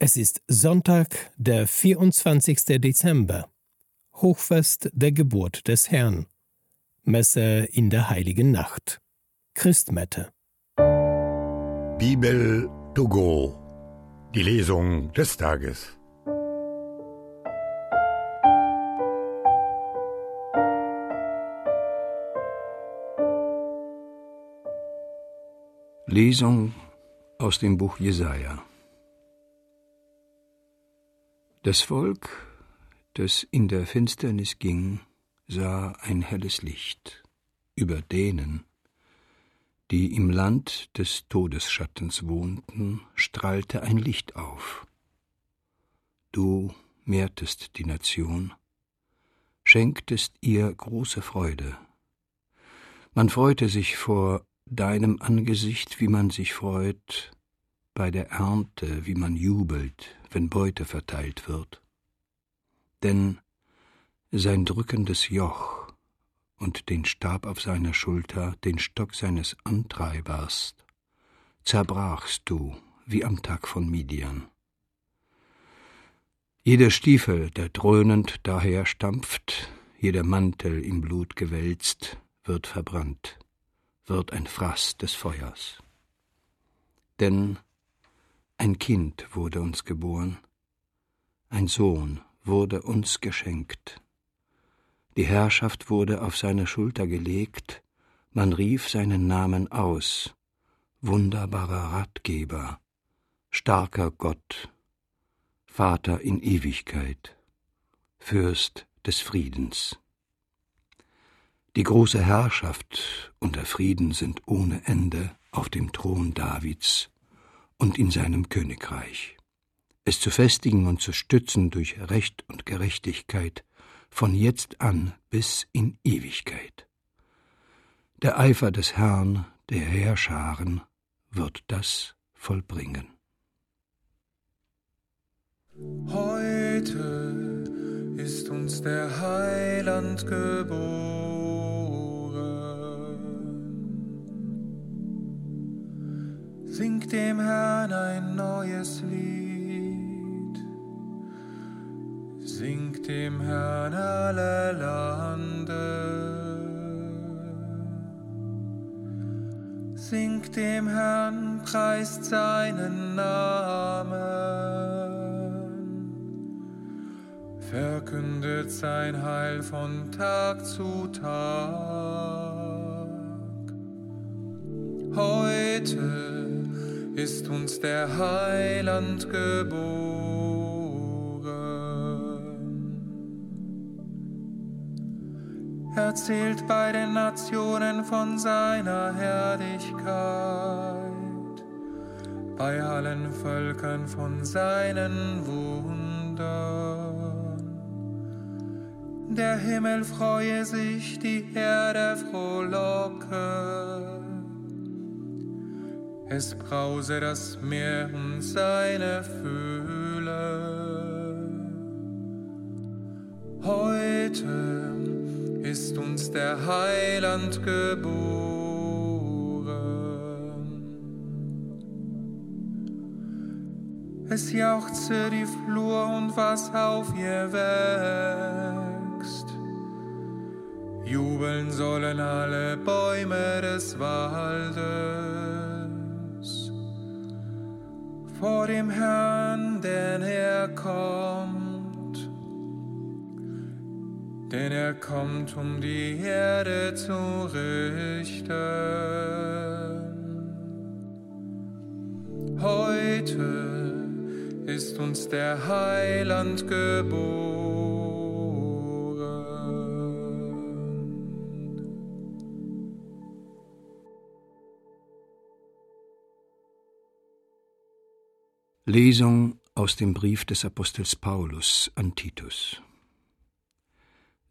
Es ist Sonntag, der 24. Dezember, Hochfest der Geburt des Herrn, Messe in der heiligen Nacht, Christmette. Bibel to go, die Lesung des Tages. Lesung aus dem Buch Jesaja. Das Volk, das in der Finsternis ging, sah ein helles Licht über denen, die im Land des Todesschattens wohnten, strahlte ein Licht auf. Du mehrtest die Nation, schenktest ihr große Freude. Man freute sich vor deinem Angesicht, wie man sich freut bei der Ernte, wie man jubelt, wenn Beute verteilt wird. Denn sein drückendes Joch und den Stab auf seiner Schulter, den Stock seines Antreibers, zerbrachst du wie am Tag von Midian. Jeder Stiefel, der dröhnend daher stampft, jeder Mantel im Blut gewälzt, wird verbrannt, wird ein Fraß des Feuers. Denn ein Kind wurde uns geboren, ein Sohn wurde uns geschenkt. Die Herrschaft wurde auf seine Schulter gelegt, man rief seinen Namen aus, wunderbarer Ratgeber, starker Gott, Vater in Ewigkeit, Fürst des Friedens. Die große Herrschaft und der Frieden sind ohne Ende auf dem Thron Davids und in seinem Königreich, es zu festigen und zu stützen durch Recht und Gerechtigkeit von jetzt an bis in Ewigkeit. Der Eifer des Herrn, der Heerscharen, wird das vollbringen. Heute ist uns der Heiland geboren Singt dem Herrn ein neues Lied. Singt dem Herrn alle Lande. Singt dem Herrn, preist seinen Namen. Verkündet sein Heil von Tag zu Tag. Heute ist uns der Heiland geboren. Erzählt bei den Nationen von seiner Herrlichkeit, bei allen Völkern von seinen Wundern. Der Himmel freue sich, die Erde frohlocke es brause das Meer und seine Fühle. Heute ist uns der Heiland geboren. Es jauchze die Flur und was auf ihr wächst. Jubeln sollen alle Bäume des Waldes vor dem Herrn, denn er kommt. Denn er kommt, um die Erde zu richten. Heute ist uns der Heiland geboren. Lesung aus dem Brief des Apostels Paulus an Titus.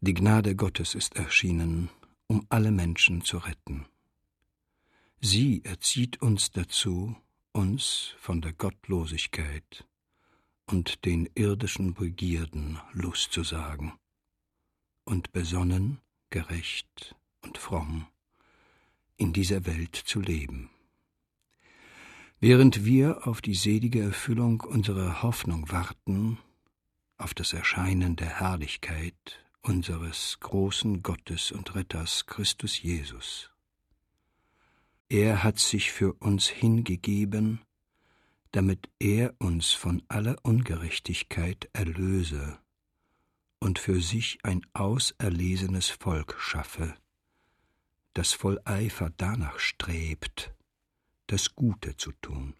Die Gnade Gottes ist erschienen, um alle Menschen zu retten. Sie erzieht uns dazu, uns von der Gottlosigkeit und den irdischen Begierden loszusagen und besonnen, gerecht und fromm in dieser Welt zu leben Während wir auf die selige Erfüllung unserer Hoffnung warten, auf das Erscheinen der Herrlichkeit unseres großen Gottes und Retters Christus Jesus. Er hat sich für uns hingegeben, damit er uns von aller Ungerechtigkeit erlöse und für sich ein auserlesenes Volk schaffe, das voll Eifer danach strebt, das Gute zu tun.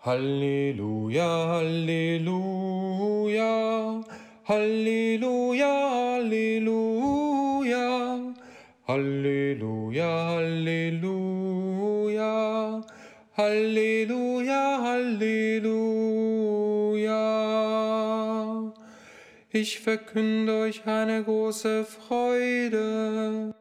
Halleluja, Halleluja, Halleluja, Halleluja, Halleluja, Halleluja, Halleluja, Halleluja. Ich verkünde euch eine große Freude.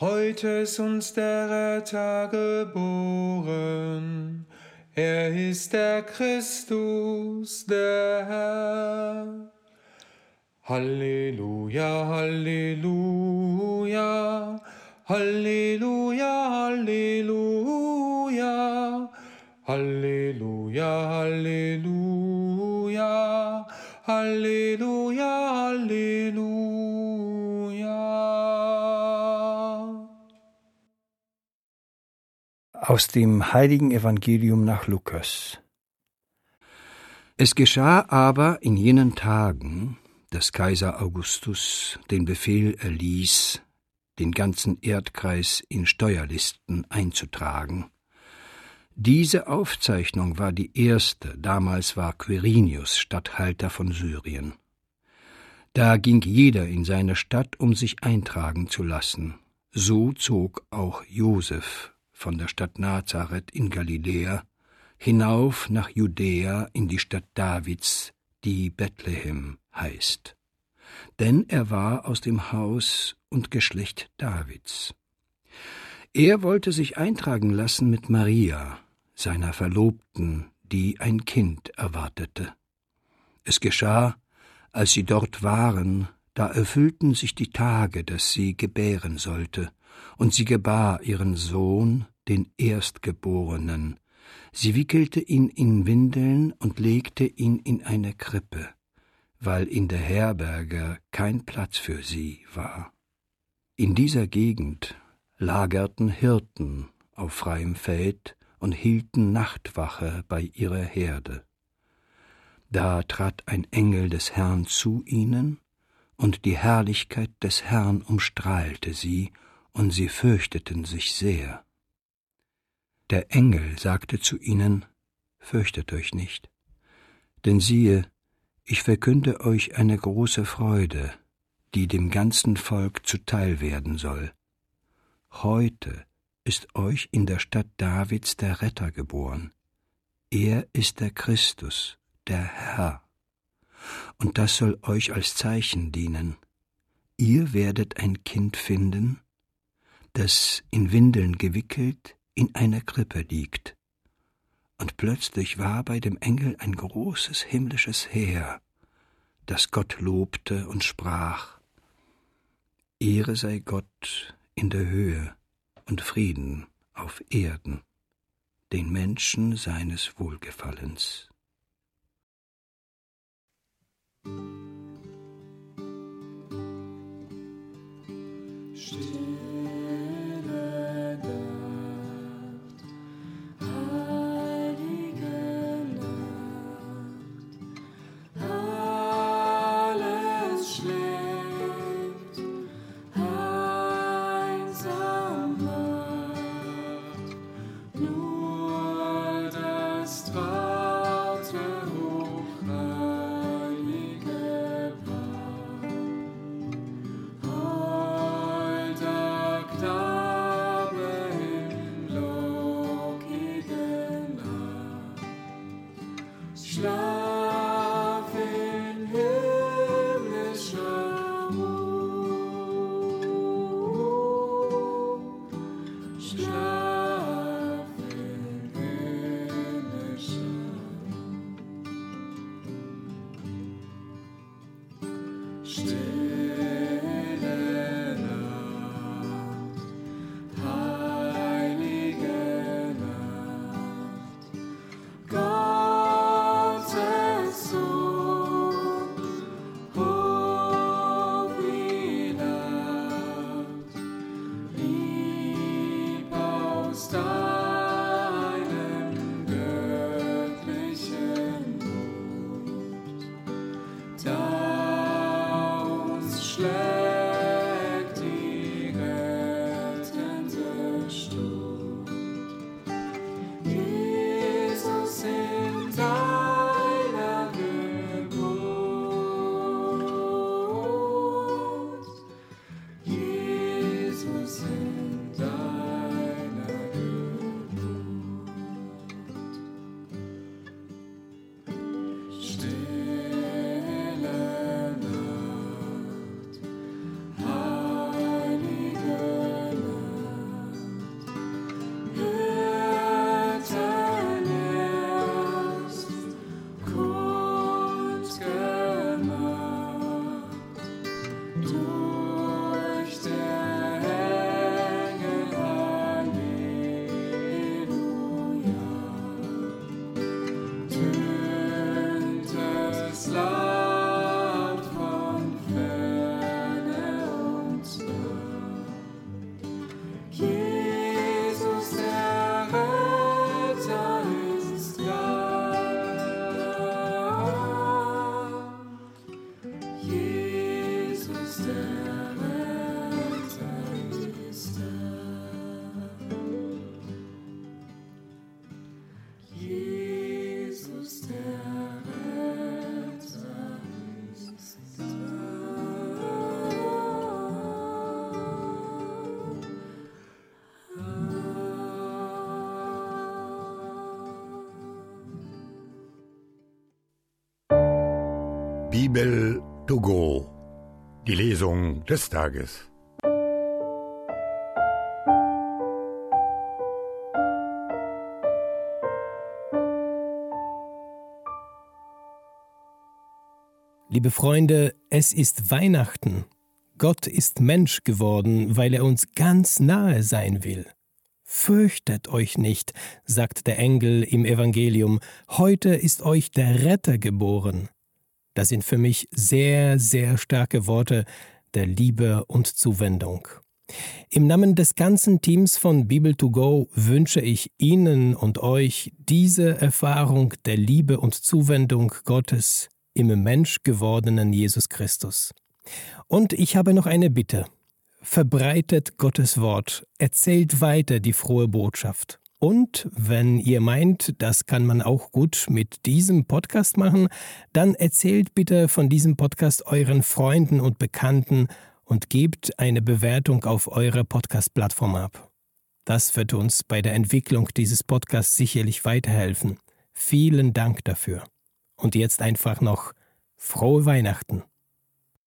Heute ist uns der Retter geboren. Er ist der Christus, der Herr. Halleluja, Halleluja, Halleluja, Halleluja, Halleluja, Halleluja, Halleluja, Halleluja. Aus dem heiligen Evangelium nach Lukas. Es geschah aber in jenen Tagen, dass Kaiser Augustus den Befehl erließ, den ganzen Erdkreis in Steuerlisten einzutragen. Diese Aufzeichnung war die erste, damals war Quirinius Statthalter von Syrien. Da ging jeder in seine Stadt, um sich eintragen zu lassen. So zog auch Josef von der Stadt Nazareth in Galiläa hinauf nach Judäa in die Stadt Davids, die Bethlehem heißt. Denn er war aus dem Haus und Geschlecht Davids. Er wollte sich eintragen lassen mit Maria, seiner Verlobten, die ein Kind erwartete. Es geschah, als sie dort waren, da erfüllten sich die Tage, dass sie gebären sollte, und sie gebar ihren Sohn, den Erstgeborenen. Sie wickelte ihn in Windeln und legte ihn in eine Krippe, weil in der Herberge kein Platz für sie war. In dieser Gegend lagerten Hirten auf freiem Feld und hielten Nachtwache bei ihrer Herde. Da trat ein Engel des Herrn zu ihnen, und die Herrlichkeit des Herrn umstrahlte sie, und sie fürchteten sich sehr. Der Engel sagte zu ihnen, Fürchtet euch nicht, denn siehe, ich verkünde euch eine große Freude, die dem ganzen Volk zuteil werden soll. Heute ist euch in der Stadt Davids der Retter geboren. Er ist der Christus, der Herr. Und das soll euch als Zeichen dienen. Ihr werdet ein Kind finden, das in Windeln gewickelt in einer Krippe liegt. Und plötzlich war bei dem Engel ein großes himmlisches Heer, das Gott lobte und sprach Ehre sei Gott in der Höhe und Frieden auf Erden, den Menschen seines Wohlgefallens. Heilige love. Bibel to go. Die Lesung des Tages. Liebe Freunde, es ist Weihnachten. Gott ist Mensch geworden, weil er uns ganz nahe sein will. Fürchtet euch nicht, sagt der Engel im Evangelium, heute ist euch der Retter geboren. Das sind für mich sehr, sehr starke Worte der Liebe und Zuwendung. Im Namen des ganzen Teams von Bibel 2 Go wünsche ich Ihnen und euch diese Erfahrung der Liebe und Zuwendung Gottes im Mensch gewordenen Jesus Christus. Und ich habe noch eine Bitte verbreitet Gottes Wort, erzählt weiter die frohe Botschaft. Und wenn ihr meint, das kann man auch gut mit diesem Podcast machen, dann erzählt bitte von diesem Podcast euren Freunden und Bekannten und gebt eine Bewertung auf eurer Podcast-Plattform ab. Das wird uns bei der Entwicklung dieses Podcasts sicherlich weiterhelfen. Vielen Dank dafür. Und jetzt einfach noch frohe Weihnachten.